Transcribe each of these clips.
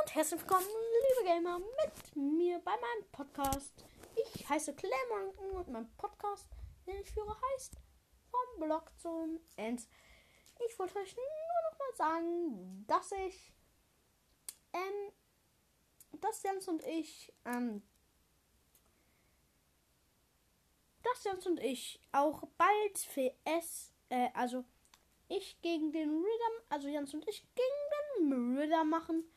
und herzlich willkommen, liebe Gamer, mit mir bei meinem Podcast. Ich heiße Clemon und mein Podcast, den ich führe, heißt Vom Blog zum End. Ich wollte euch nur noch mal sagen, dass ich, ähm, dass Jens und ich, ähm, dass Jens und ich auch bald VS, äh, also ich gegen den Ritter, also Jens und ich gegen den Ritter machen.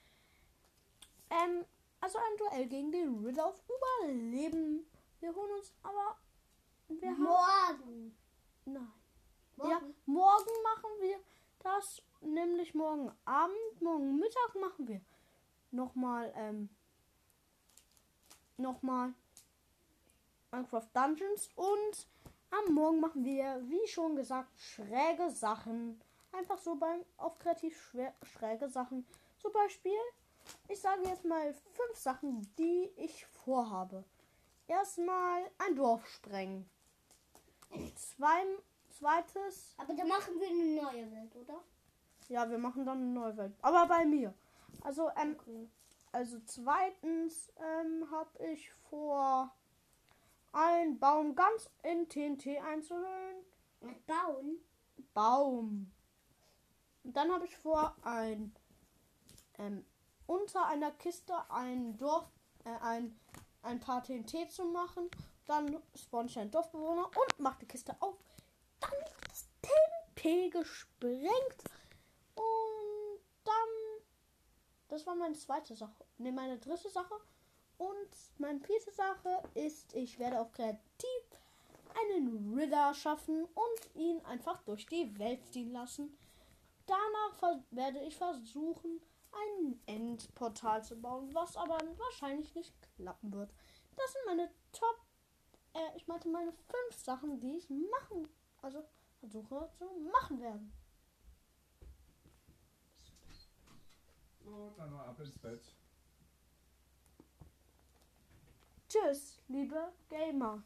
Also ein Duell gegen den Ritter auf Überleben. Wir holen uns aber. Wir Morgen. nein. Morgen. Ja, morgen machen wir das, nämlich morgen Abend, morgen Mittag machen wir nochmal, ähm, nochmal Minecraft Dungeons und am Morgen machen wir, wie schon gesagt, schräge Sachen. Einfach so beim auf kreativ schwer, schräge Sachen. Zum Beispiel, ich sage jetzt mal fünf Sachen, die ich vorhabe. Erstmal ein Dorf sprengen. Zwei, zweites, Aber da machen wir eine neue Welt, oder? ja, wir machen dann eine neue Welt. Aber bei mir. Also, ähm, Okay. also zweitens ähm, habe ich vor, einen Baum ganz in TNT einzuhüllen. Baum. Und dann habe ich vor, ein ähm, unter einer Kiste ein Dorf, äh, ein, ein paar TNT zu machen. Dann spawn ich einen Dorfbewohner und mache die Kiste auf. Dann wird das TNT gesprengt. Und dann. Das war meine zweite Sache. Ne, meine dritte Sache. Und meine vierte Sache ist, ich werde auch kreativ einen Ritter schaffen und ihn einfach durch die Welt ziehen lassen. Danach werde ich versuchen, ein Endportal zu bauen, was aber wahrscheinlich nicht klappen wird. Das sind meine Top, äh, ich meinte meine fünf Sachen, die ich machen, also versuche zu machen werden. So, dann mal ab ins Bett. Tschüss, liebe Gamer.